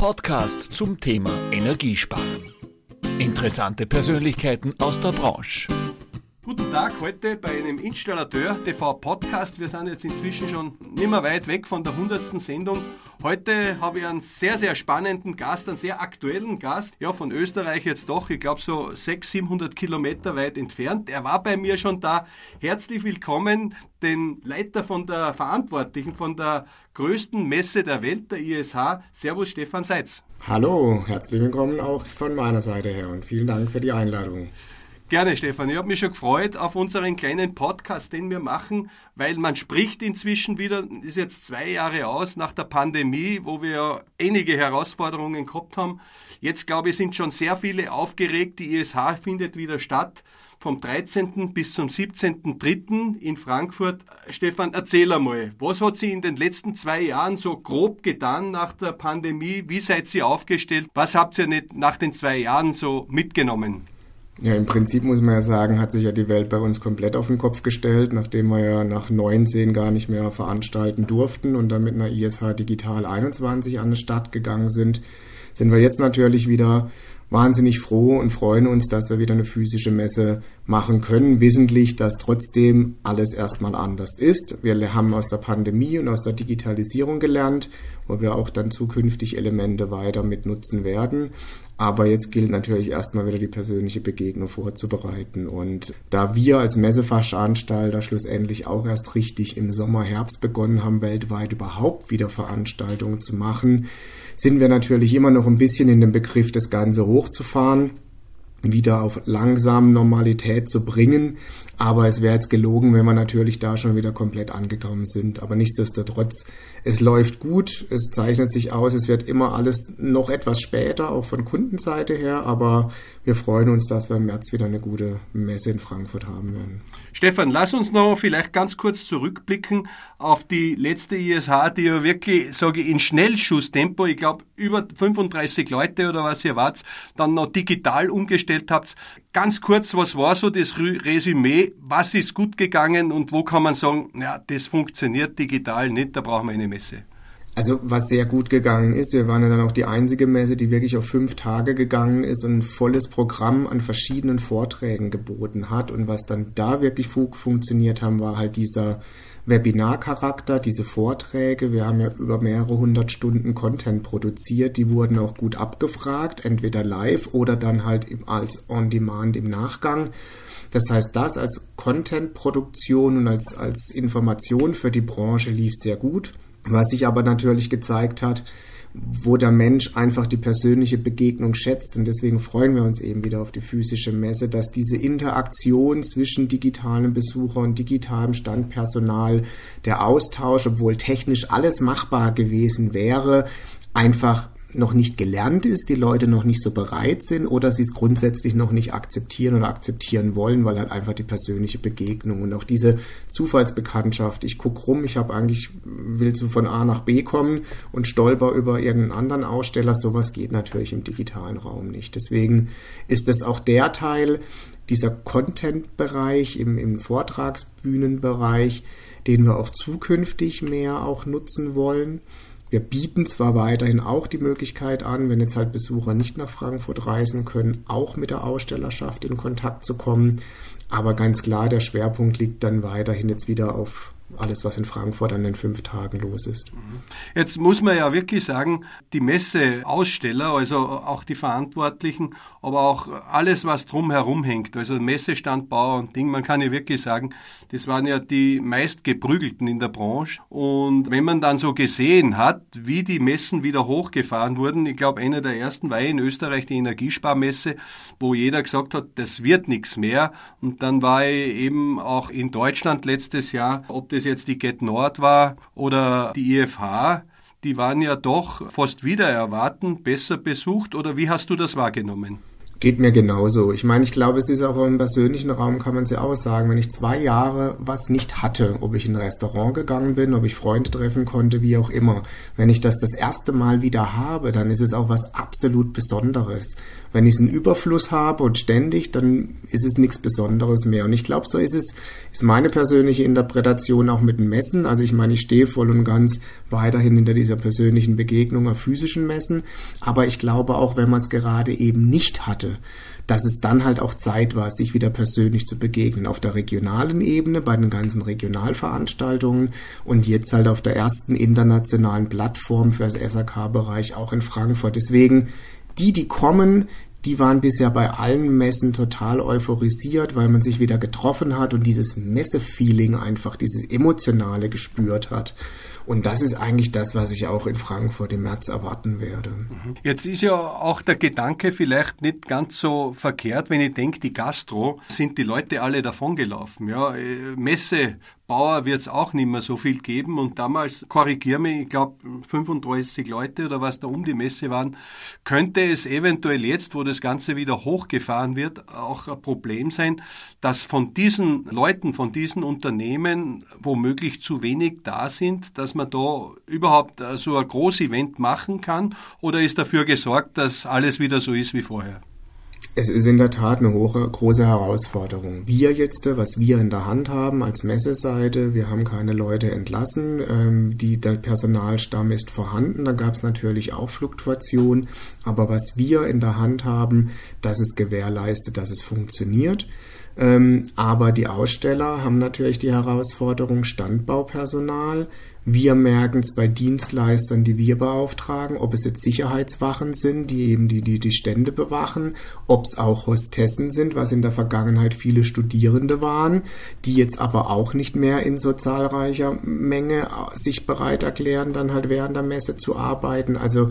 Podcast zum Thema Energiesparen. Interessante Persönlichkeiten aus der Branche. Guten Tag, heute bei einem Installateur TV Podcast. Wir sind jetzt inzwischen schon nicht mehr weit weg von der 100. Sendung. Heute habe ich einen sehr, sehr spannenden Gast, einen sehr aktuellen Gast. Ja, von Österreich jetzt doch, ich glaube so 600, 700 Kilometer weit entfernt. Er war bei mir schon da. Herzlich willkommen, den Leiter von der Verantwortlichen von der größten Messe der Welt, der ISH. Servus, Stefan Seitz. Hallo, herzlich willkommen auch von meiner Seite her und vielen Dank für die Einladung. Gerne, Stefan. Ich habe mich schon gefreut auf unseren kleinen Podcast, den wir machen, weil man spricht inzwischen wieder, ist jetzt zwei Jahre aus nach der Pandemie, wo wir ja einige Herausforderungen gehabt haben. Jetzt, glaube ich, sind schon sehr viele aufgeregt. Die ISH findet wieder statt vom 13. bis zum 17.3. in Frankfurt. Stefan, erzähl einmal, was hat sie in den letzten zwei Jahren so grob getan nach der Pandemie? Wie seid ihr aufgestellt? Was habt ihr nicht nach den zwei Jahren so mitgenommen? Ja, im Prinzip muss man ja sagen, hat sich ja die Welt bei uns komplett auf den Kopf gestellt, nachdem wir ja nach 19 gar nicht mehr veranstalten durften und dann mit einer ISH Digital 21 an die Stadt gegangen sind, sind wir jetzt natürlich wieder wahnsinnig froh und freuen uns, dass wir wieder eine physische Messe machen können, wissentlich, dass trotzdem alles erstmal anders ist. Wir haben aus der Pandemie und aus der Digitalisierung gelernt, wo wir auch dann zukünftig Elemente weiter mit nutzen werden. Aber jetzt gilt natürlich erstmal wieder die persönliche Begegnung vorzubereiten. Und da wir als Messeveranstalter schlussendlich auch erst richtig im Sommer, Herbst begonnen haben, weltweit überhaupt wieder Veranstaltungen zu machen, sind wir natürlich immer noch ein bisschen in dem Begriff, das Ganze hochzufahren wieder auf langsam Normalität zu bringen. Aber es wäre jetzt gelogen, wenn wir natürlich da schon wieder komplett angekommen sind. Aber nichtsdestotrotz, es läuft gut, es zeichnet sich aus, es wird immer alles noch etwas später, auch von Kundenseite her. Aber wir freuen uns, dass wir im März wieder eine gute Messe in Frankfurt haben werden. Stefan, lass uns noch vielleicht ganz kurz zurückblicken auf die letzte ISH, die ja wirklich, sage ich, in Schnellschusstempo, ich glaube über 35 Leute oder was ihr wart, dann noch digital umgestellt habt. Ganz kurz, was war so das Resümee? Was ist gut gegangen und wo kann man sagen, ja, das funktioniert digital nicht, da brauchen wir eine Messe? Also was sehr gut gegangen ist, wir waren ja dann auch die einzige Messe, die wirklich auf fünf Tage gegangen ist und ein volles Programm an verschiedenen Vorträgen geboten hat. Und was dann da wirklich funktioniert haben, war halt dieser Webinarcharakter, diese Vorträge. Wir haben ja über mehrere hundert Stunden Content produziert. Die wurden auch gut abgefragt, entweder live oder dann halt als On-Demand im Nachgang. Das heißt, das als Content-Produktion und als, als Information für die Branche lief sehr gut. Was sich aber natürlich gezeigt hat, wo der Mensch einfach die persönliche Begegnung schätzt. Und deswegen freuen wir uns eben wieder auf die physische Messe, dass diese Interaktion zwischen digitalen Besucher und digitalem Standpersonal, der Austausch, obwohl technisch alles machbar gewesen wäre, einfach noch nicht gelernt ist, die Leute noch nicht so bereit sind oder sie es grundsätzlich noch nicht akzeptieren oder akzeptieren wollen, weil halt einfach die persönliche Begegnung und auch diese Zufallsbekanntschaft. Ich gucke rum, ich habe eigentlich, will so von A nach B kommen und stolper über irgendeinen anderen Aussteller. Sowas geht natürlich im digitalen Raum nicht. Deswegen ist es auch der Teil, dieser Content-Bereich im, im Vortragsbühnenbereich, den wir auch zukünftig mehr auch nutzen wollen. Wir bieten zwar weiterhin auch die Möglichkeit an, wenn jetzt halt Besucher nicht nach Frankfurt reisen können, auch mit der Ausstellerschaft in Kontakt zu kommen. Aber ganz klar, der Schwerpunkt liegt dann weiterhin jetzt wieder auf alles, was in Frankfurt an den fünf Tagen los ist. Jetzt muss man ja wirklich sagen, die Messeaussteller, also auch die Verantwortlichen, aber auch alles, was drumherum hängt, also Messestandbauer und Ding, man kann ja wirklich sagen, das waren ja die meistgeprügelten in der Branche. Und wenn man dann so gesehen hat, wie die Messen wieder hochgefahren wurden, ich glaube, einer der ersten war in Österreich die Energiesparmesse, wo jeder gesagt hat, das wird nichts mehr. Und dann war ich eben auch in Deutschland letztes Jahr, ob das jetzt die Get Nord war oder die IFH, die waren ja doch fast wieder erwarten besser besucht oder wie hast du das wahrgenommen? Geht mir genauso. Ich meine, ich glaube, es ist auch im persönlichen Raum, kann man es ja auch sagen, wenn ich zwei Jahre was nicht hatte, ob ich in ein Restaurant gegangen bin, ob ich Freunde treffen konnte, wie auch immer. Wenn ich das das erste Mal wieder habe, dann ist es auch was absolut Besonderes. Wenn ich einen Überfluss habe und ständig, dann ist es nichts Besonderes mehr. Und ich glaube, so ist es, ist meine persönliche Interpretation auch mit dem Messen. Also ich meine, ich stehe voll und ganz weiterhin hinter dieser persönlichen Begegnung auf physischen Messen. Aber ich glaube auch, wenn man es gerade eben nicht hatte, dass es dann halt auch Zeit war, sich wieder persönlich zu begegnen. Auf der regionalen Ebene, bei den ganzen Regionalveranstaltungen und jetzt halt auf der ersten internationalen Plattform für das SAK-Bereich auch in Frankfurt. Deswegen, die, die kommen, die waren bisher bei allen Messen total euphorisiert, weil man sich wieder getroffen hat und dieses Messefeeling einfach, dieses emotionale gespürt hat. Und das ist eigentlich das, was ich auch in Frankfurt im März erwarten werde. Mhm. Jetzt ist ja auch der Gedanke vielleicht nicht ganz so verkehrt, wenn ich denke, die Gastro sind die Leute alle davongelaufen. Ja, äh, Messe, Bauer wird es auch nicht mehr so viel geben. Und damals, korrigiere mich, ich glaube 35 Leute oder was da um die Messe waren, könnte es eventuell jetzt, wo das Ganze wieder hochgefahren wird, auch ein Problem sein, dass von diesen Leuten, von diesen Unternehmen womöglich zu wenig da sind, dass man da überhaupt so ein Großevent machen kann? Oder ist dafür gesorgt, dass alles wieder so ist wie vorher? Es ist in der Tat eine hohe, große Herausforderung. Wir jetzt, was wir in der Hand haben als Messeseite, wir haben keine Leute entlassen, ähm, die, der Personalstamm ist vorhanden, da gab es natürlich auch Fluktuation, aber was wir in der Hand haben, das ist gewährleistet, dass es funktioniert. Ähm, aber die Aussteller haben natürlich die Herausforderung Standbaupersonal, wir merken es bei Dienstleistern, die wir beauftragen, ob es jetzt Sicherheitswachen sind, die eben die, die, die Stände bewachen, ob es auch Hostessen sind, was in der Vergangenheit viele Studierende waren, die jetzt aber auch nicht mehr in so zahlreicher Menge sich bereit erklären, dann halt während der Messe zu arbeiten. Also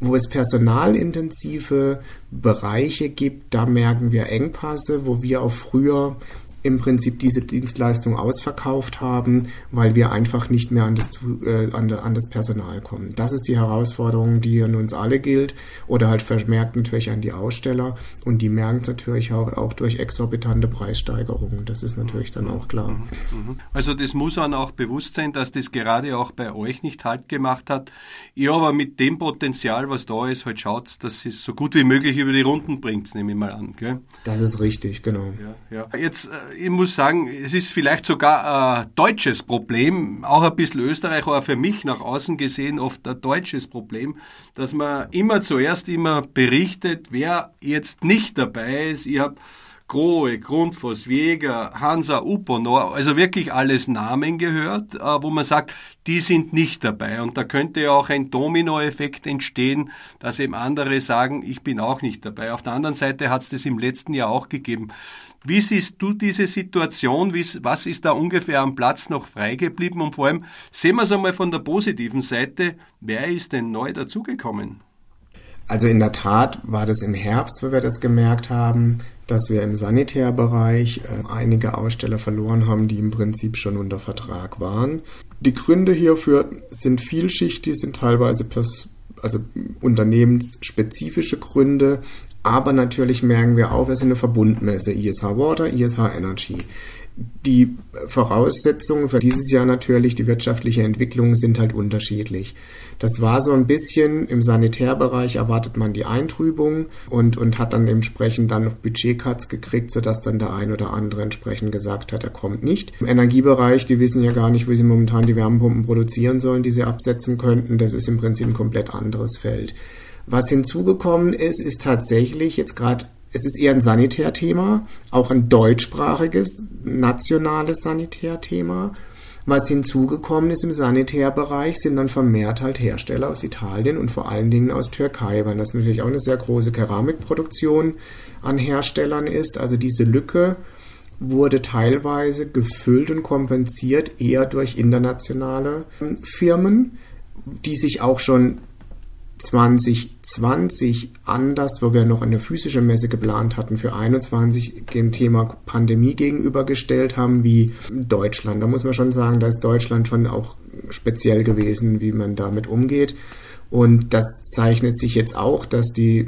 wo es personalintensive Bereiche gibt, da merken wir Engpasse, wo wir auch früher im Prinzip diese Dienstleistung ausverkauft haben, weil wir einfach nicht mehr an das, äh, an, das Personal kommen. Das ist die Herausforderung, die an uns alle gilt oder halt vermerkt natürlich an die Aussteller und die merken es natürlich auch, auch durch exorbitante Preissteigerungen. Das ist natürlich dann auch klar. Mhm. Also das muss man auch bewusst sein, dass das gerade auch bei euch nicht halt gemacht hat. Ihr aber mit dem Potenzial, was da ist, halt schaut, dass es so gut wie möglich über die Runden bringt, nehme ich mal an. Gell? Das ist richtig, genau. Ja, ja. Jetzt äh, ich muss sagen, es ist vielleicht sogar ein deutsches Problem, auch ein bisschen Österreich, aber für mich nach außen gesehen oft ein deutsches Problem, dass man immer zuerst immer berichtet, wer jetzt nicht dabei ist. Ich habe Grohe, Grundfos, Jäger, Hansa, Uponor, also wirklich alles Namen gehört, äh, wo man sagt, die sind nicht dabei. Und da könnte ja auch ein Dominoeffekt entstehen, dass eben andere sagen, ich bin auch nicht dabei. Auf der anderen Seite hat es das im letzten Jahr auch gegeben. Wie siehst du diese Situation? Was ist da ungefähr am Platz noch frei geblieben? Und vor allem sehen wir es einmal von der positiven Seite. Wer ist denn neu dazugekommen? Also in der Tat war das im Herbst, wo wir das gemerkt haben, dass wir im Sanitärbereich äh, einige Aussteller verloren haben, die im Prinzip schon unter Vertrag waren. Die Gründe hierfür sind vielschichtig, sind teilweise pers also unternehmensspezifische Gründe, aber natürlich merken wir auch, wir sind eine Verbundmesse, ISH Water, ISH Energy. Die Voraussetzungen für dieses Jahr natürlich, die wirtschaftliche Entwicklung sind halt unterschiedlich. Das war so ein bisschen im Sanitärbereich erwartet man die Eintrübung und, und hat dann entsprechend dann noch Budgetcuts gekriegt, sodass dann der ein oder andere entsprechend gesagt hat, er kommt nicht. Im Energiebereich, die wissen ja gar nicht, wie sie momentan die Wärmepumpen produzieren sollen, die sie absetzen könnten. Das ist im Prinzip ein komplett anderes Feld. Was hinzugekommen ist, ist tatsächlich jetzt gerade, es ist eher ein Sanitärthema, auch ein deutschsprachiges, nationales Sanitärthema. Was hinzugekommen ist im Sanitärbereich, sind dann vermehrt halt Hersteller aus Italien und vor allen Dingen aus Türkei, weil das natürlich auch eine sehr große Keramikproduktion an Herstellern ist. Also diese Lücke wurde teilweise gefüllt und kompensiert eher durch internationale Firmen, die sich auch schon 2020 anders, wo wir noch eine physische Messe geplant hatten, für 21 dem Thema Pandemie gegenübergestellt haben, wie Deutschland. Da muss man schon sagen, da ist Deutschland schon auch speziell gewesen, wie man damit umgeht. Und das zeichnet sich jetzt auch, dass die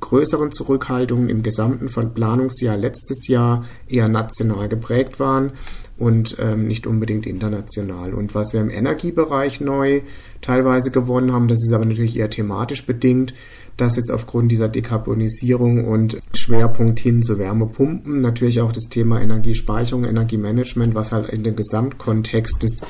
größeren Zurückhaltungen im gesamten Planungsjahr letztes Jahr eher national geprägt waren und ähm, nicht unbedingt international. Und was wir im Energiebereich neu teilweise gewonnen haben, das ist aber natürlich eher thematisch bedingt, dass jetzt aufgrund dieser Dekarbonisierung und Schwerpunkt hin zu Wärmepumpen natürlich auch das Thema Energiespeicherung, Energiemanagement, was halt in dem Gesamtkontext des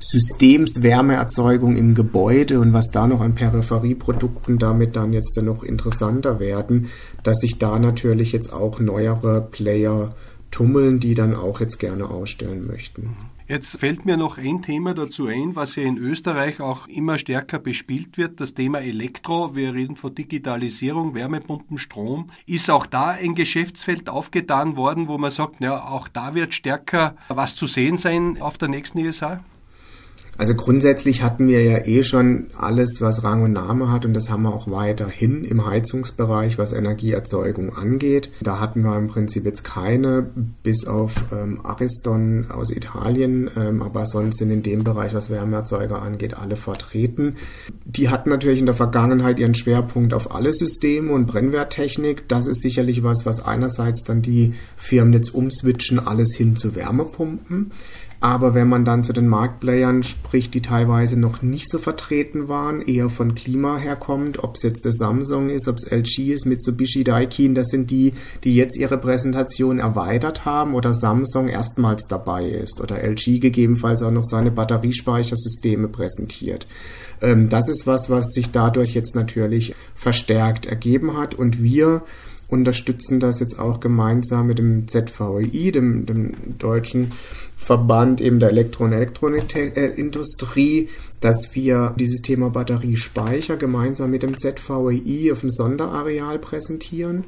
Systems Wärmeerzeugung im Gebäude und was da noch an Peripherieprodukten damit dann jetzt dann noch interessanter werden, dass sich da natürlich jetzt auch neuere Player tummeln, die dann auch jetzt gerne ausstellen möchten. Jetzt fällt mir noch ein Thema dazu ein, was ja in Österreich auch immer stärker bespielt wird, das Thema Elektro. Wir reden von Digitalisierung, Wärmepumpen, Strom. Ist auch da ein Geschäftsfeld aufgetan worden, wo man sagt, ja, auch da wird stärker was zu sehen sein auf der nächsten ESA? Also grundsätzlich hatten wir ja eh schon alles, was Rang und Name hat und das haben wir auch weiterhin im Heizungsbereich, was Energieerzeugung angeht. Da hatten wir im Prinzip jetzt keine, bis auf ähm, Ariston aus Italien, ähm, aber sonst sind in dem Bereich, was Wärmeerzeuger angeht, alle vertreten. Die hatten natürlich in der Vergangenheit ihren Schwerpunkt auf alle Systeme und Brennwerttechnik. Das ist sicherlich was, was einerseits dann die Firmen jetzt umswitchen, alles hin zu Wärmepumpen. Aber wenn man dann zu den Marktplayern spricht, die teilweise noch nicht so vertreten waren, eher von Klima herkommt, ob es jetzt der Samsung ist, ob es LG ist, Mitsubishi, Daikin, das sind die, die jetzt ihre Präsentation erweitert haben oder Samsung erstmals dabei ist oder LG gegebenenfalls auch noch seine Batteriespeichersysteme präsentiert. Ähm, das ist was, was sich dadurch jetzt natürlich verstärkt ergeben hat und wir unterstützen das jetzt auch gemeinsam mit dem ZVI, dem, dem deutschen Verband eben der Elektro- und Elektronikindustrie, dass wir dieses Thema Batteriespeicher gemeinsam mit dem ZVEI auf dem Sonderareal präsentieren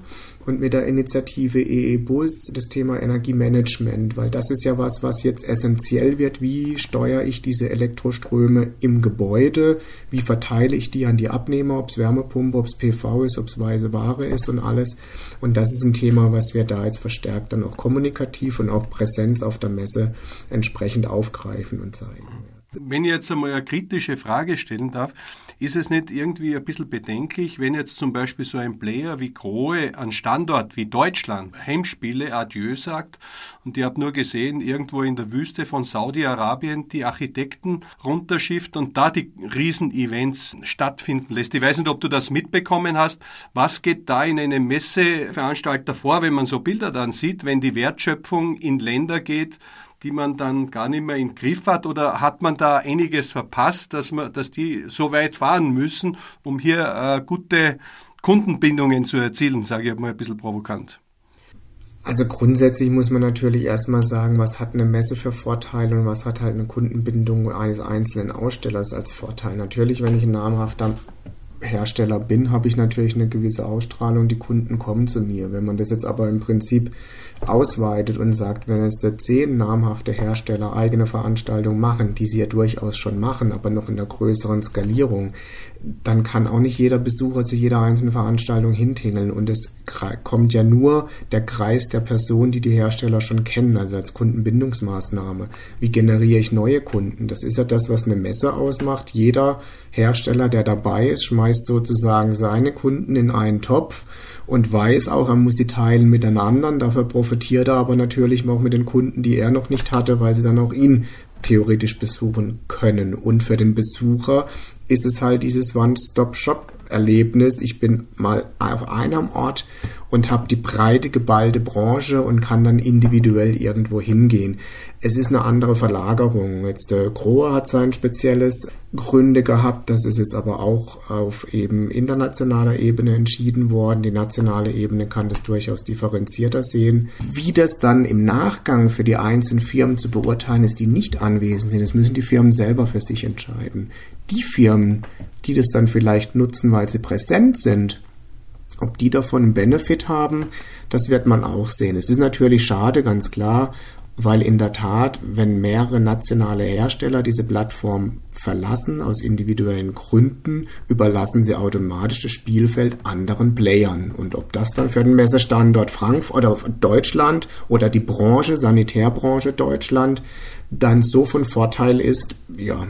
und mit der Initiative EE Bus das Thema Energiemanagement, weil das ist ja was, was jetzt essentiell wird. Wie steuere ich diese Elektroströme im Gebäude? Wie verteile ich die an die Abnehmer, ob es Wärmepumpe, ob es PV ist, ob es weiße Ware ist und alles. Und das ist ein Thema, was wir da jetzt verstärkt dann auch kommunikativ und auch Präsenz auf der Messe entsprechend aufgreifen und zeigen. Wenn ich jetzt einmal eine kritische Frage stellen darf, ist es nicht irgendwie ein bisschen bedenklich, wenn jetzt zum Beispiel so ein Player wie Grohe an Standort wie Deutschland Heimspiele Adieu sagt und ich habe nur gesehen, irgendwo in der Wüste von Saudi-Arabien die Architekten runterschifft und da die Riesenevents stattfinden lässt. Ich weiß nicht, ob du das mitbekommen hast. Was geht da in einem Messeveranstalter vor, wenn man so Bilder dann sieht, wenn die Wertschöpfung in Länder geht, die man dann gar nicht mehr im Griff hat? Oder hat man da einiges verpasst, dass, man, dass die so weit fahren müssen, um hier äh, gute Kundenbindungen zu erzielen, sage ich mal ein bisschen provokant? Also grundsätzlich muss man natürlich erstmal sagen, was hat eine Messe für Vorteile und was hat halt eine Kundenbindung eines einzelnen Ausstellers als Vorteil. Natürlich, wenn ich ein namhafter Hersteller bin, habe ich natürlich eine gewisse Ausstrahlung, die Kunden kommen zu mir. Wenn man das jetzt aber im Prinzip ausweitet und sagt, wenn es da zehn namhafte Hersteller eigene Veranstaltungen machen, die sie ja durchaus schon machen, aber noch in der größeren Skalierung, dann kann auch nicht jeder Besucher zu jeder einzelnen Veranstaltung hintingeln. Und es kommt ja nur der Kreis der Personen, die die Hersteller schon kennen, also als Kundenbindungsmaßnahme. Wie generiere ich neue Kunden? Das ist ja das, was eine Messe ausmacht. Jeder Hersteller, der dabei ist, schmeißt sozusagen seine Kunden in einen Topf und weiß auch, er muss sie teilen miteinander. Dafür profitiert er aber natürlich auch mit den Kunden, die er noch nicht hatte, weil sie dann auch ihn theoretisch besuchen können. Und für den Besucher ist es halt dieses One-Stop-Shop-Erlebnis. Ich bin mal auf einem Ort und habe die breite, geballte Branche und kann dann individuell irgendwo hingehen. Es ist eine andere Verlagerung. Jetzt der Grohe hat sein spezielles Gründe gehabt. Das ist jetzt aber auch auf eben internationaler Ebene entschieden worden. Die nationale Ebene kann das durchaus differenzierter sehen. Wie das dann im Nachgang für die einzelnen Firmen zu beurteilen ist, die nicht anwesend sind, das müssen die Firmen selber für sich entscheiden. Die Firmen, die das dann vielleicht nutzen, weil sie präsent sind, ob die davon einen Benefit haben, das wird man auch sehen. Es ist natürlich schade, ganz klar, weil in der Tat, wenn mehrere nationale Hersteller diese Plattform verlassen aus individuellen Gründen, überlassen sie automatisch das Spielfeld anderen Playern. Und ob das dann für den Messestandort Frankfurt oder Deutschland oder die Branche, Sanitärbranche Deutschland, dann so von Vorteil ist, ja,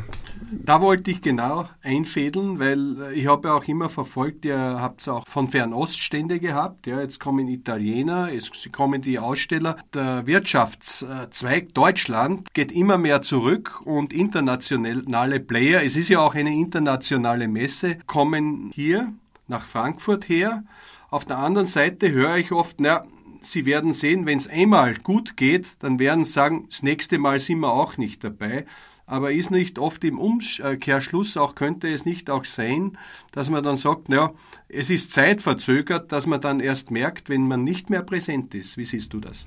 Da wollte ich genau einfädeln, weil äh, ich habe ja auch immer verfolgt, ihr habt auch von Fernoststände gehabt. Ja, jetzt kommen Italiener, es kommen die Aussteller. Der Wirtschaftszweig Deutschland geht immer mehr zurück und internationale Player, es ist ja auch eine internationale Messe, kommen hier nach Frankfurt her. Auf der anderen Seite höre ich oft, na, Sie werden sehen, wenn es einmal gut geht, dann werden Sie sagen, das nächste Mal sind wir auch nicht dabei. Aber ist nicht oft im Umkehrschluss auch, könnte es nicht auch sein, dass man dann sagt, ja, es ist zeitverzögert, dass man dann erst merkt, wenn man nicht mehr präsent ist. Wie siehst du das?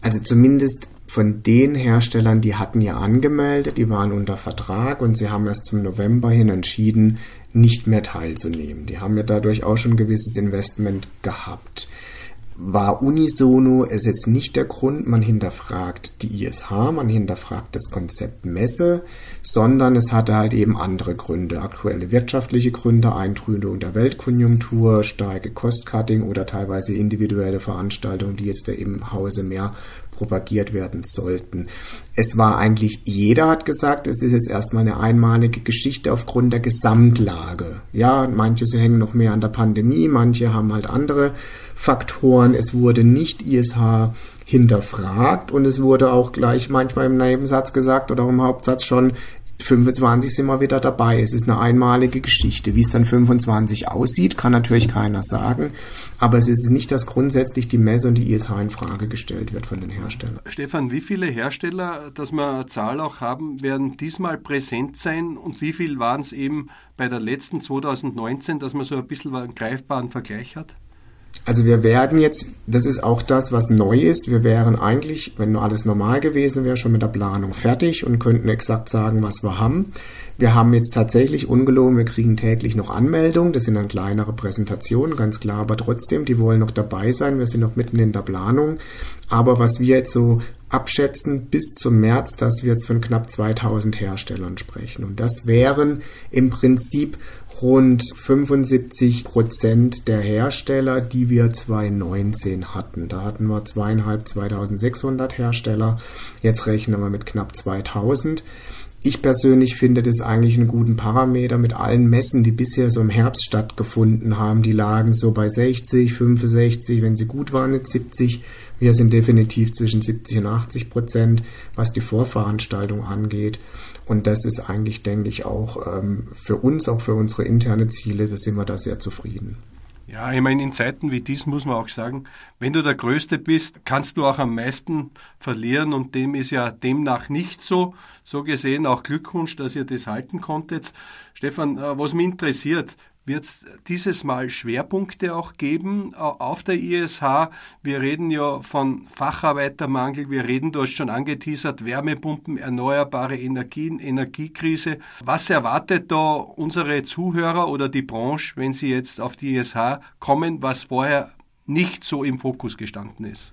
Also zumindest von den Herstellern, die hatten ja angemeldet, die waren unter Vertrag und sie haben erst zum November hin entschieden, nicht mehr teilzunehmen. Die haben ja dadurch auch schon ein gewisses Investment gehabt war unisono, ist jetzt nicht der Grund, man hinterfragt die ISH, man hinterfragt das Konzept Messe, sondern es hatte halt eben andere Gründe, aktuelle wirtschaftliche Gründe, Eintrübung der Weltkonjunktur, starke Cost-Cutting oder teilweise individuelle Veranstaltungen, die jetzt da im Hause mehr propagiert werden sollten. Es war eigentlich, jeder hat gesagt, es ist jetzt erstmal eine einmalige Geschichte aufgrund der Gesamtlage. Ja, manche hängen noch mehr an der Pandemie, manche haben halt andere Faktoren. Es wurde nicht ISH hinterfragt und es wurde auch gleich manchmal im Nebensatz gesagt oder im Hauptsatz schon, 25 sind wir wieder dabei. Es ist eine einmalige Geschichte. Wie es dann 25 aussieht, kann natürlich keiner sagen. Aber es ist nicht, dass grundsätzlich die Messe und die ISH in Frage gestellt wird von den Herstellern. Stefan, wie viele Hersteller, dass wir eine Zahl auch haben, werden diesmal präsent sein und wie viel waren es eben bei der letzten 2019, dass man so ein bisschen einen greifbaren Vergleich hat? Also wir werden jetzt, das ist auch das, was neu ist. Wir wären eigentlich, wenn nur alles normal gewesen wäre, schon mit der Planung fertig und könnten exakt sagen, was wir haben. Wir haben jetzt tatsächlich ungelogen, wir kriegen täglich noch Anmeldungen. Das sind dann kleinere Präsentationen, ganz klar, aber trotzdem, die wollen noch dabei sein. Wir sind noch mitten in der Planung. Aber was wir jetzt so abschätzen bis zum März, dass wir jetzt von knapp 2000 Herstellern sprechen. Und das wären im Prinzip rund 75 Prozent der Hersteller, die wir 2019 hatten. Da hatten wir zweieinhalb, 2600 Hersteller. Jetzt rechnen wir mit knapp 2000. Ich persönlich finde das eigentlich einen guten Parameter mit allen Messen, die bisher so im Herbst stattgefunden haben. Die lagen so bei 60, 65, wenn sie gut waren, mit 70. Wir sind definitiv zwischen 70 und 80 Prozent, was die Vorveranstaltung angeht. Und das ist eigentlich, denke ich, auch ähm, für uns, auch für unsere interne Ziele, da sind wir da sehr zufrieden. Ja, ich meine, in Zeiten wie diesen muss man auch sagen, wenn du der Größte bist, kannst du auch am meisten verlieren und dem ist ja demnach nicht so. So gesehen auch Glückwunsch, dass ihr das halten konntet. Stefan, äh, was mich interessiert, wird es dieses Mal Schwerpunkte auch geben auf der ISH. Wir reden ja von Facharbeitermangel, wir reden, du hast schon angeteasert, Wärmepumpen, erneuerbare Energien, Energiekrise. Was erwartet da unsere Zuhörer oder die Branche, wenn sie jetzt auf die ISH kommen, was vorher nicht so im Fokus gestanden ist?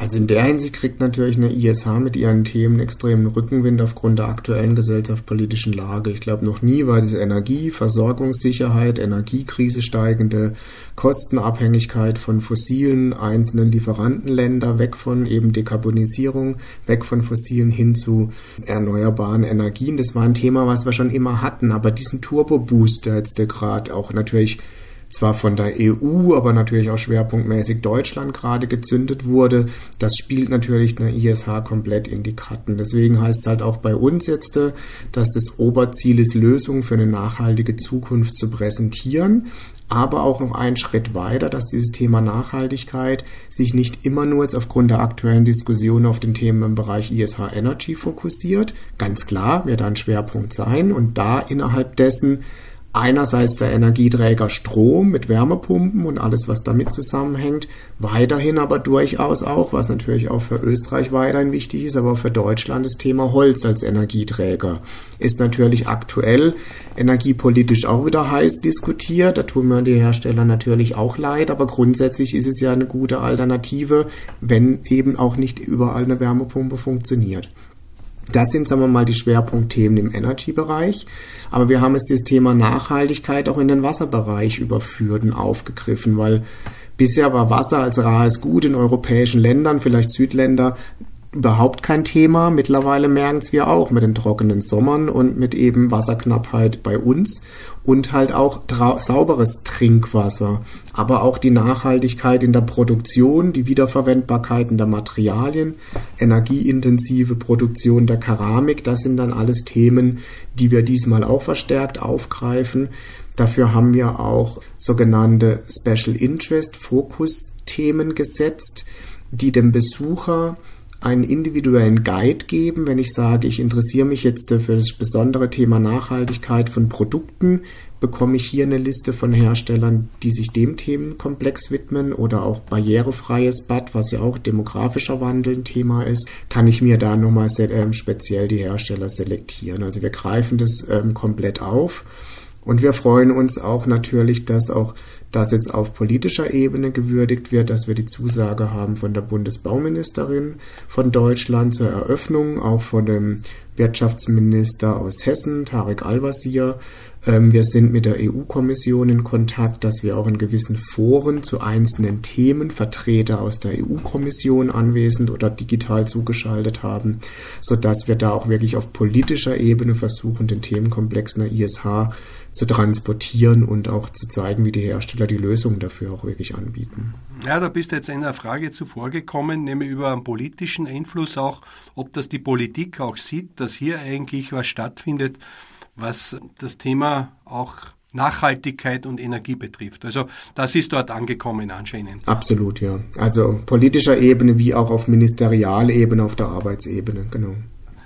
Also in der Hinsicht kriegt natürlich eine ISH mit ihren Themen extremen Rückenwind aufgrund der aktuellen gesellschaftspolitischen Lage. Ich glaube, noch nie war diese Energie, Versorgungssicherheit, Energiekrise, steigende Kostenabhängigkeit von fossilen einzelnen Lieferantenländer, weg von eben Dekarbonisierung, weg von fossilen hin zu erneuerbaren Energien. Das war ein Thema, was wir schon immer hatten, aber diesen Turbo-Boost, der jetzt gerade auch natürlich zwar von der EU, aber natürlich auch schwerpunktmäßig Deutschland gerade gezündet wurde. Das spielt natürlich eine ISH komplett in die Karten. Deswegen heißt es halt auch bei uns jetzt, dass das Oberziel ist, Lösungen für eine nachhaltige Zukunft zu präsentieren. Aber auch noch einen Schritt weiter, dass dieses Thema Nachhaltigkeit sich nicht immer nur jetzt aufgrund der aktuellen Diskussion auf den Themen im Bereich ISH Energy fokussiert. Ganz klar wird ein Schwerpunkt sein und da innerhalb dessen einerseits der Energieträger Strom mit Wärmepumpen und alles, was damit zusammenhängt, weiterhin aber durchaus auch, was natürlich auch für Österreich weiterhin wichtig ist, aber für Deutschland das Thema Holz als Energieträger ist natürlich aktuell energiepolitisch auch wieder heiß diskutiert. Da tun mir die Hersteller natürlich auch leid, aber grundsätzlich ist es ja eine gute Alternative, wenn eben auch nicht überall eine Wärmepumpe funktioniert. Das sind, sagen wir mal, die Schwerpunktthemen im Energy-Bereich. Aber wir haben jetzt das Thema Nachhaltigkeit auch in den Wasserbereich überführt und aufgegriffen, weil bisher war Wasser als rares Gut in europäischen Ländern, vielleicht Südländer, überhaupt kein Thema. Mittlerweile merken es wir auch mit den trockenen Sommern und mit eben Wasserknappheit bei uns und halt auch sauberes Trinkwasser, aber auch die Nachhaltigkeit in der Produktion, die Wiederverwendbarkeiten der Materialien, energieintensive Produktion der Keramik, das sind dann alles Themen, die wir diesmal auch verstärkt aufgreifen. Dafür haben wir auch sogenannte Special Interest Fokus Themen gesetzt, die dem Besucher einen individuellen Guide geben, wenn ich sage, ich interessiere mich jetzt für das besondere Thema Nachhaltigkeit von Produkten, bekomme ich hier eine Liste von Herstellern, die sich dem Themenkomplex widmen oder auch barrierefreies Bad, was ja auch demografischer Wandel ein Thema ist, kann ich mir da nochmal ähm, speziell die Hersteller selektieren. Also wir greifen das ähm, komplett auf und wir freuen uns auch natürlich, dass auch das jetzt auf politischer Ebene gewürdigt wird, dass wir die Zusage haben von der Bundesbauministerin von Deutschland zur Eröffnung, auch von dem Wirtschaftsminister aus Hessen, Tarek Al-Wazir. Ähm, wir sind mit der EU-Kommission in Kontakt, dass wir auch in gewissen Foren zu einzelnen Themen Vertreter aus der EU-Kommission anwesend oder digital zugeschaltet haben, sodass wir da auch wirklich auf politischer Ebene versuchen, den Themenkomplex in der ISH zu transportieren und auch zu zeigen, wie die Hersteller die Lösungen dafür auch wirklich anbieten. Ja, da bist du jetzt einer Frage zuvor gekommen, nämlich über einen politischen Einfluss auch, ob das die Politik auch sieht, dass hier eigentlich was stattfindet, was das Thema auch Nachhaltigkeit und Energie betrifft. Also das ist dort angekommen anscheinend. Absolut, ja. Also politischer Ebene wie auch auf Ministerialebene, auf der Arbeitsebene, genau.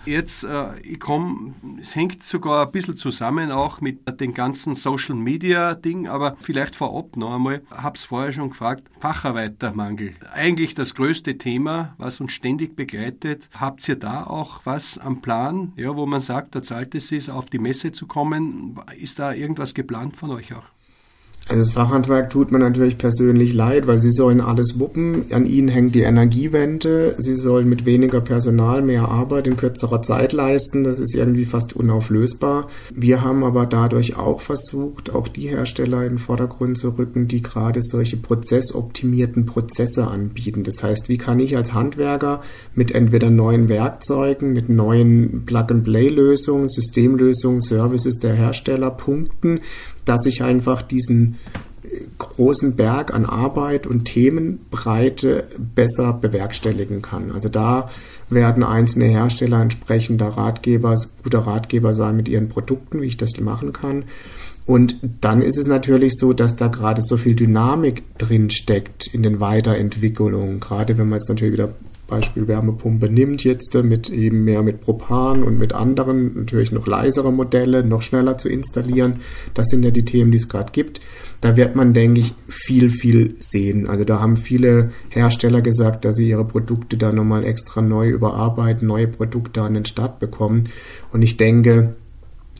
Jetzt, äh, ich komme, es hängt sogar ein bisschen zusammen auch mit dem ganzen Social Media Ding, aber vielleicht vorab noch einmal, hab's vorher schon gefragt, Facharbeitermangel. Eigentlich das größte Thema, was uns ständig begleitet. Habt ihr da auch was am Plan, ja, wo man sagt, da zahlt es sich, auf die Messe zu kommen? Ist da irgendwas geplant von euch auch? Also das Fachhandwerk tut mir natürlich persönlich leid, weil sie sollen alles wuppen. An ihnen hängt die Energiewende. Sie sollen mit weniger Personal mehr Arbeit in kürzerer Zeit leisten. Das ist irgendwie fast unauflösbar. Wir haben aber dadurch auch versucht, auch die Hersteller in den Vordergrund zu rücken, die gerade solche prozessoptimierten Prozesse anbieten. Das heißt, wie kann ich als Handwerker mit entweder neuen Werkzeugen, mit neuen Plug-and-Play-Lösungen, Systemlösungen, Services der Hersteller punkten, dass ich einfach diesen großen Berg an Arbeit und Themenbreite besser bewerkstelligen kann. Also da werden einzelne Hersteller entsprechender Ratgeber, guter Ratgeber sein mit ihren Produkten, wie ich das machen kann. Und dann ist es natürlich so, dass da gerade so viel Dynamik drin steckt in den Weiterentwicklungen. Gerade wenn man jetzt natürlich wieder Beispiel Wärmepumpe nimmt jetzt mit eben mehr mit Propan und mit anderen, natürlich noch leisere Modelle, noch schneller zu installieren. Das sind ja die Themen, die es gerade gibt. Da wird man, denke ich, viel, viel sehen. Also da haben viele Hersteller gesagt, dass sie ihre Produkte da nochmal extra neu überarbeiten, neue Produkte an den Start bekommen. Und ich denke,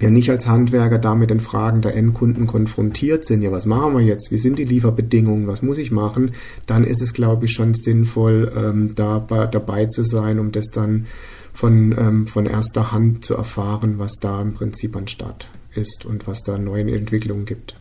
ja nicht als Handwerker da mit den Fragen der Endkunden konfrontiert sind, ja, was machen wir jetzt, wie sind die Lieferbedingungen, was muss ich machen, dann ist es, glaube ich, schon sinnvoll, ähm, da dabei zu sein, um das dann von, ähm, von erster Hand zu erfahren, was da im Prinzip anstatt ist und was da neue Entwicklungen gibt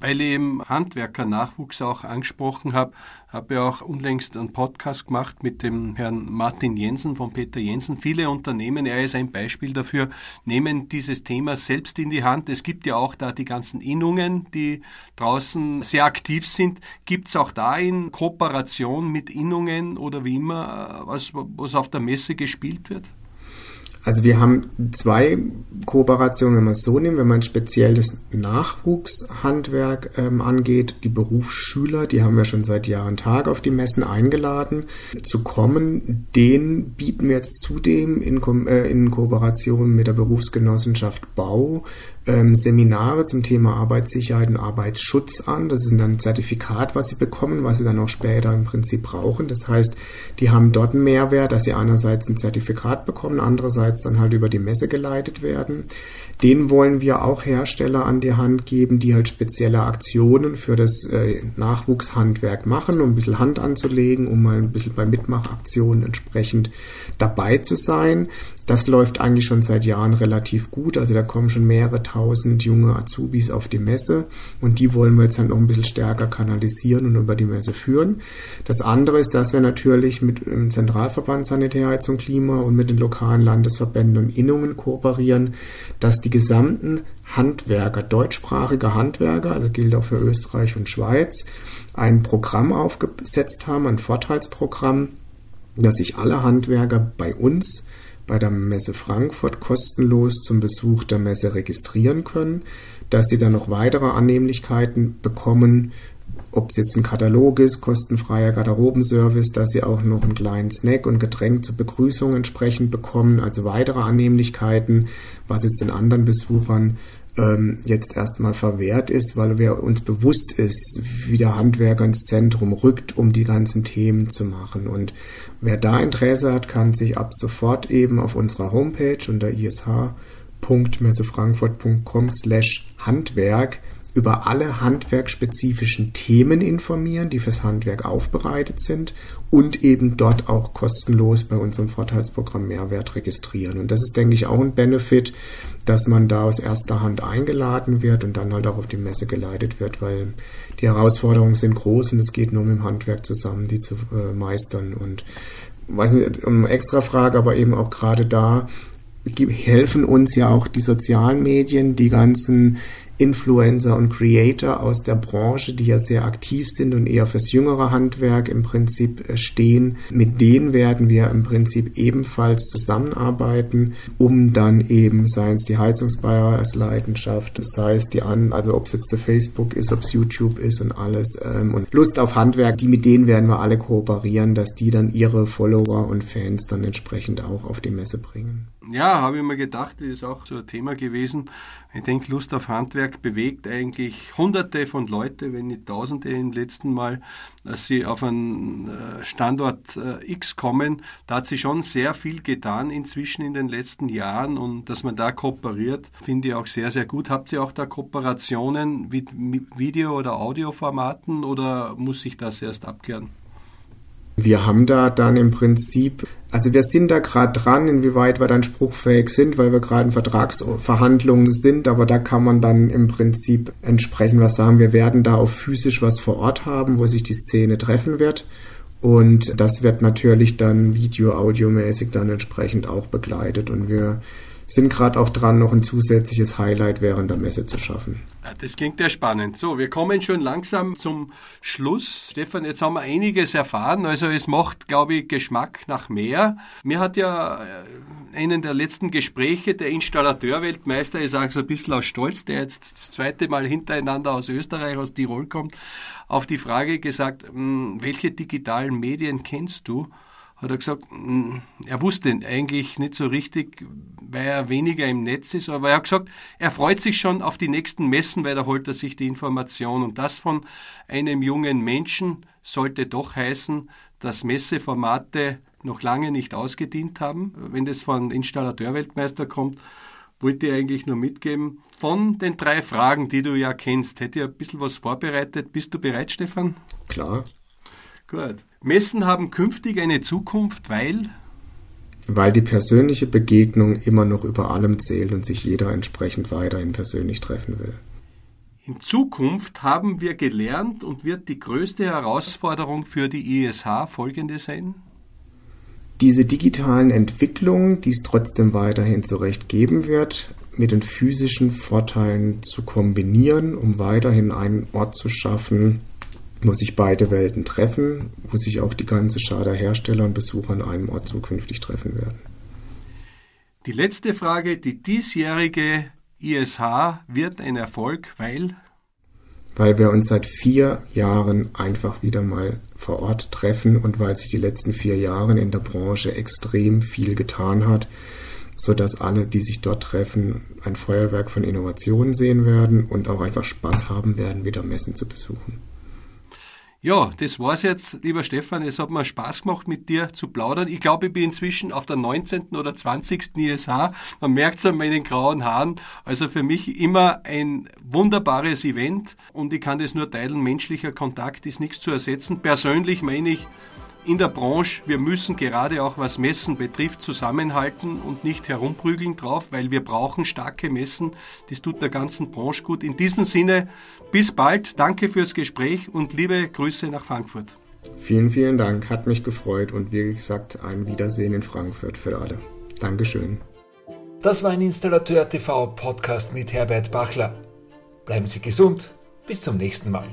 weil ich eben Handwerkernachwuchs auch angesprochen habe, habe ich auch unlängst einen Podcast gemacht mit dem Herrn Martin Jensen von Peter Jensen. Viele Unternehmen, er ist ein Beispiel dafür, nehmen dieses Thema selbst in die Hand. Es gibt ja auch da die ganzen Innungen, die draußen sehr aktiv sind. Gibt es auch da in Kooperation mit Innungen oder wie immer, was, was auf der Messe gespielt wird? Also wir haben zwei Kooperationen, wenn man es so nimmt, wenn man speziell das Nachwuchshandwerk ähm, angeht, die Berufsschüler, die haben wir schon seit Jahr und Tag auf die Messen eingeladen zu kommen. Den bieten wir jetzt zudem in, äh, in Kooperation mit der Berufsgenossenschaft Bau Seminare zum Thema Arbeitssicherheit und Arbeitsschutz an. Das ist dann ein Zertifikat, was sie bekommen, was sie dann auch später im Prinzip brauchen. Das heißt, die haben dort einen Mehrwert, dass sie einerseits ein Zertifikat bekommen, andererseits dann halt über die Messe geleitet werden. Den wollen wir auch Hersteller an die Hand geben, die halt spezielle Aktionen für das äh, Nachwuchshandwerk machen, um ein bisschen Hand anzulegen, um mal ein bisschen bei Mitmachaktionen entsprechend dabei zu sein. Das läuft eigentlich schon seit Jahren relativ gut. Also da kommen schon mehrere tausend junge Azubis auf die Messe und die wollen wir jetzt halt noch ein bisschen stärker kanalisieren und über die Messe führen. Das andere ist, dass wir natürlich mit dem Zentralverband Sanitärheizung Klima und mit den lokalen Landesverbänden und Innungen kooperieren, dass die gesamten Handwerker, deutschsprachige Handwerker, also gilt auch für Österreich und Schweiz, ein Programm aufgesetzt haben, ein Vorteilsprogramm, dass sich alle Handwerker bei uns bei der Messe Frankfurt kostenlos zum Besuch der Messe registrieren können, dass sie dann noch weitere Annehmlichkeiten bekommen, ob es jetzt ein Katalog ist, kostenfreier Garderobenservice, dass sie auch noch einen kleinen Snack und Getränk zur Begrüßung entsprechend bekommen, also weitere Annehmlichkeiten, was jetzt den anderen Besuchern ähm, jetzt erstmal verwehrt ist, weil wir uns bewusst ist, wie der Handwerker ins Zentrum rückt, um die ganzen Themen zu machen. Und wer da Interesse hat, kann sich ab sofort eben auf unserer Homepage unter ish.messefrankfurt.com slash Handwerk über alle handwerkspezifischen Themen informieren, die fürs Handwerk aufbereitet sind und eben dort auch kostenlos bei unserem Vorteilsprogramm Mehrwert registrieren. Und das ist, denke ich, auch ein Benefit, dass man da aus erster Hand eingeladen wird und dann halt auch auf die Messe geleitet wird, weil die Herausforderungen sind groß und es geht nur mit dem Handwerk zusammen, die zu äh, meistern. Und weiß nicht, um extra Frage, aber eben auch gerade da helfen uns ja auch die sozialen Medien, die ganzen Influencer und Creator aus der Branche, die ja sehr aktiv sind und eher fürs jüngere Handwerk im Prinzip äh, stehen. Mit denen werden wir im Prinzip ebenfalls zusammenarbeiten, um dann eben, seien es die Heizungsbauer als Leidenschaft, sei es die an, also ob es jetzt der Facebook ist, ob es YouTube ist und alles ähm, und Lust auf Handwerk, die mit denen werden wir alle kooperieren, dass die dann ihre Follower und Fans dann entsprechend auch auf die Messe bringen. Ja, habe ich mir gedacht, das ist auch so ein Thema gewesen. Ich denke, Lust auf Handwerk bewegt eigentlich Hunderte von Leuten, wenn nicht Tausende im letzten Mal, dass sie auf einen äh, Standort äh, X kommen. Da hat sich schon sehr viel getan inzwischen in den letzten Jahren und dass man da kooperiert, finde ich auch sehr, sehr gut. Habt ihr auch da Kooperationen mit Video- oder Audioformaten oder muss sich das erst abklären? Wir haben da dann im Prinzip, also wir sind da gerade dran, inwieweit wir dann spruchfähig sind, weil wir gerade in Vertragsverhandlungen sind, aber da kann man dann im Prinzip entsprechend was sagen. Wir werden da auch physisch was vor Ort haben, wo sich die Szene treffen wird. Und das wird natürlich dann video-audiomäßig dann entsprechend auch begleitet. Und wir sind gerade auch dran, noch ein zusätzliches Highlight während der Messe zu schaffen. Das klingt ja spannend. So, wir kommen schon langsam zum Schluss. Stefan, jetzt haben wir einiges erfahren. Also es macht, glaube ich, Geschmack nach mehr. Mir hat ja äh, einen der letzten Gespräche der Installateur-Weltmeister, ich sage so ein bisschen aus Stolz, der jetzt das zweite Mal hintereinander aus Österreich, aus Tirol kommt, auf die Frage gesagt, hm, welche digitalen Medien kennst du? Hat er gesagt, hm, er wusste eigentlich nicht so richtig, weil er weniger im Netz ist, aber er hat gesagt, er freut sich schon auf die nächsten Messen, weil da holt er sich die Information. Und das von einem jungen Menschen sollte doch heißen, dass Messeformate noch lange nicht ausgedient haben. Wenn das von Installateurweltmeister kommt, wollte ich eigentlich nur mitgeben. Von den drei Fragen, die du ja kennst, hätte ich ein bisschen was vorbereitet. Bist du bereit, Stefan? Klar. Gut. Messen haben künftig eine Zukunft, weil? Weil die persönliche Begegnung immer noch über allem zählt und sich jeder entsprechend weiterhin persönlich treffen will. In Zukunft haben wir gelernt und wird die größte Herausforderung für die ISH folgende sein? Diese digitalen Entwicklungen, die es trotzdem weiterhin zurecht geben wird, mit den physischen Vorteilen zu kombinieren, um weiterhin einen Ort zu schaffen, wo sich beide Welten treffen, wo sich auch die ganze Schar der Hersteller und Besucher an einem Ort zukünftig treffen werden. Die letzte Frage, die diesjährige ISH wird ein Erfolg, weil? Weil wir uns seit vier Jahren einfach wieder mal vor Ort treffen und weil sich die letzten vier Jahre in der Branche extrem viel getan hat, sodass alle, die sich dort treffen, ein Feuerwerk von Innovationen sehen werden und auch einfach Spaß haben werden, wieder Messen zu besuchen. Ja, das war's jetzt, lieber Stefan. Es hat mir Spaß gemacht, mit dir zu plaudern. Ich glaube, ich bin inzwischen auf der 19. oder 20. ISH. Man merkt es an meinen grauen Haaren. Also für mich immer ein wunderbares Event und ich kann das nur teilen. Menschlicher Kontakt ist nichts zu ersetzen. Persönlich meine ich, in der Branche, wir müssen gerade auch was Messen betrifft, zusammenhalten und nicht herumprügeln drauf, weil wir brauchen starke Messen. Das tut der ganzen Branche gut. In diesem Sinne, bis bald. Danke fürs Gespräch und liebe Grüße nach Frankfurt. Vielen, vielen Dank. Hat mich gefreut und wie gesagt, ein Wiedersehen in Frankfurt für alle. Dankeschön. Das war ein Installateur TV Podcast mit Herbert Bachler. Bleiben Sie gesund. Bis zum nächsten Mal.